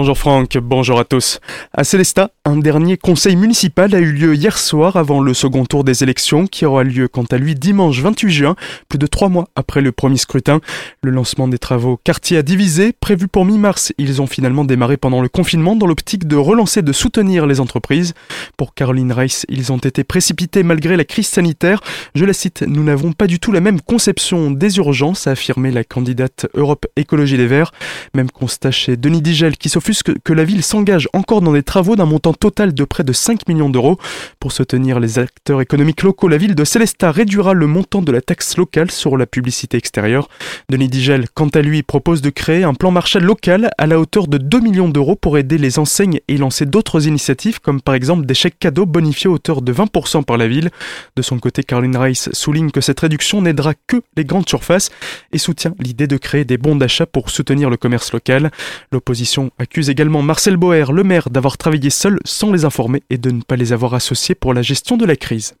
Bonjour Franck, bonjour à tous. À Célestat, un dernier conseil municipal a eu lieu hier soir avant le second tour des élections qui aura lieu quant à lui dimanche 28 juin, plus de trois mois après le premier scrutin. Le lancement des travaux quartier à diviser, prévu pour mi-mars, ils ont finalement démarré pendant le confinement dans l'optique de relancer, de soutenir les entreprises. Pour Caroline Reiss, ils ont été précipités malgré la crise sanitaire. Je la cite, nous n'avons pas du tout la même conception des urgences, a affirmé la candidate Europe Écologie des Verts. Même constat chez Denis Digel qui s'offre que, la ville s'engage encore dans des travaux d'un montant total de près de 5 millions d'euros. Pour soutenir les acteurs économiques locaux, la ville de Célestat réduira le montant de la taxe locale sur la publicité extérieure. Denis Digel, quant à lui, propose de créer un plan Marshall local à la hauteur de 2 millions d'euros pour aider les enseignes et lancer d'autres initiatives comme par exemple des chèques cadeaux bonifiés à hauteur de 20% par la ville. De son côté, Caroline Rice souligne que cette réduction n'aidera que les grandes surfaces et soutient l'idée de créer des bons d'achat pour soutenir le commerce local. L'opposition accuse également Marcel Boer, le maire, d'avoir travaillé seul sans les informer et de ne pas les avoir associés pour la gestion de la crise.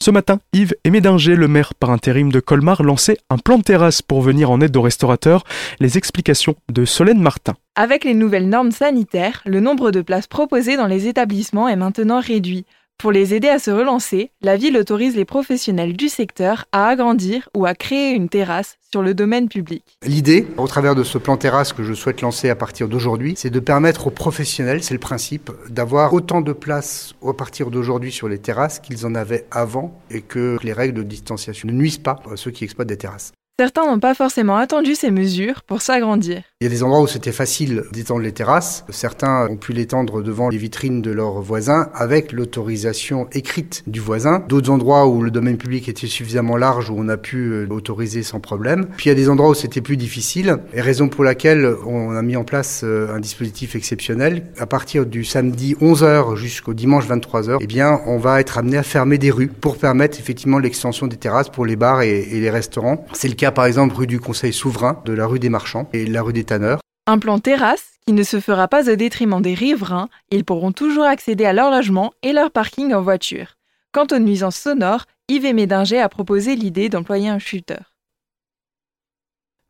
Ce matin, Yves Médinger, le maire par intérim de Colmar, lançait un plan de terrasse pour venir en aide aux restaurateurs. Les explications de Solène Martin. Avec les nouvelles normes sanitaires, le nombre de places proposées dans les établissements est maintenant réduit. Pour les aider à se relancer, la ville autorise les professionnels du secteur à agrandir ou à créer une terrasse sur le domaine public. L'idée, au travers de ce plan terrasse que je souhaite lancer à partir d'aujourd'hui, c'est de permettre aux professionnels, c'est le principe, d'avoir autant de places à partir d'aujourd'hui sur les terrasses qu'ils en avaient avant et que les règles de distanciation ne nuisent pas à ceux qui exploitent des terrasses. Certains n'ont pas forcément attendu ces mesures pour s'agrandir. Il y a des endroits où c'était facile d'étendre les terrasses. Certains ont pu l'étendre devant les vitrines de leurs voisins avec l'autorisation écrite du voisin. D'autres endroits où le domaine public était suffisamment large où on a pu euh, l'autoriser sans problème. Puis il y a des endroits où c'était plus difficile et raison pour laquelle on a mis en place euh, un dispositif exceptionnel. À partir du samedi 11h jusqu'au dimanche 23h, eh bien, on va être amené à fermer des rues pour permettre effectivement l'extension des terrasses pour les bars et, et les restaurants. C'est le cas par exemple rue du Conseil souverain, de la rue des Marchands et la rue des Tanneurs. Un plan terrasse qui ne se fera pas au détriment des riverains, ils pourront toujours accéder à leur logement et leur parking en voiture. Quant aux nuisances sonores, Yves Médinger a proposé l'idée d'employer un chuteur.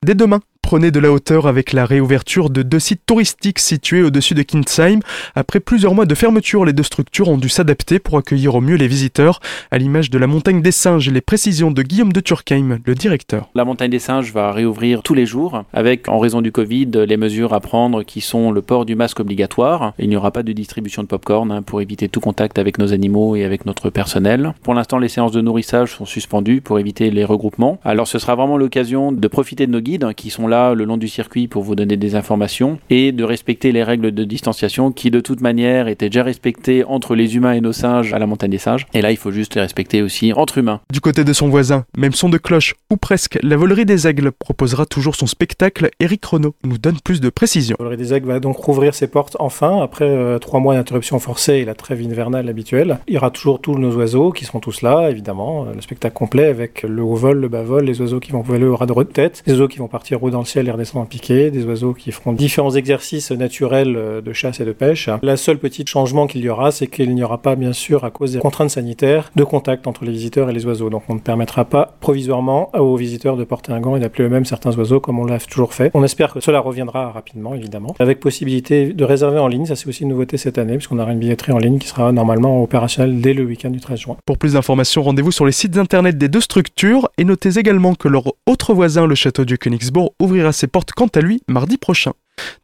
Dès demain, prenez de la hauteur avec la réouverture de deux sites touristiques situés au-dessus de Kinsheim. Après plusieurs mois de fermeture, les deux structures ont dû s'adapter pour accueillir au mieux les visiteurs, à l'image de la montagne des singes, les précisions de Guillaume de Turkheim, le directeur. La montagne des singes va réouvrir tous les jours, avec, en raison du Covid, les mesures à prendre qui sont le port du masque obligatoire. Il n'y aura pas de distribution de popcorn hein, pour éviter tout contact avec nos animaux et avec notre personnel. Pour l'instant, les séances de nourrissage sont suspendues pour éviter les regroupements. Alors ce sera vraiment l'occasion de profiter de nos guides hein, qui sont là le long du circuit pour vous donner des informations et de respecter les règles de distanciation qui de toute manière étaient déjà respectées entre les humains et nos singes à la montagne des singes. Et là, il faut juste les respecter aussi entre humains. Du côté de son voisin, même son de cloche ou presque, la volerie des aigles proposera toujours son spectacle. Eric Renault nous donne plus de précisions. La volerie des aigles va donc rouvrir ses portes enfin après euh, trois mois d'interruption forcée et la trêve hivernale habituelle. Il y aura toujours tous nos oiseaux qui seront tous là, évidemment. Le spectacle complet avec le haut vol, le bas vol, les oiseaux qui vont voler au ras de tête, les oiseaux qui vont partir haut dans le ciel et redescendre en piqué, des oiseaux qui feront différents exercices naturels euh, de chasse et de pêche. La seule petite changement qu'il y aura, c'est qu'il n'y aura pas, bien sûr, à cause des contraintes sanitaires, de contact entre les visiteurs et les oiseaux. Donc on ne permettra pas provisoirement aux visiteurs de porter un gant et d'appeler eux-mêmes certains oiseaux comme on l'a toujours fait. On espère que cela reviendra rapidement, évidemment, avec possibilité de réserver en ligne. Ça, c'est aussi une nouveauté cette année, puisqu'on aura une billetterie en ligne qui sera normalement opérationnelle dès le week-end du 13 juin. Pour plus d'informations, rendez-vous sur les sites internet des deux structures et notez également que leur autre voisin, le château du Königsbourg, ouvrira ses portes quant à lui mardi prochain.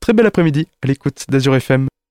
Très bel après-midi à l'écoute d'Azur FM.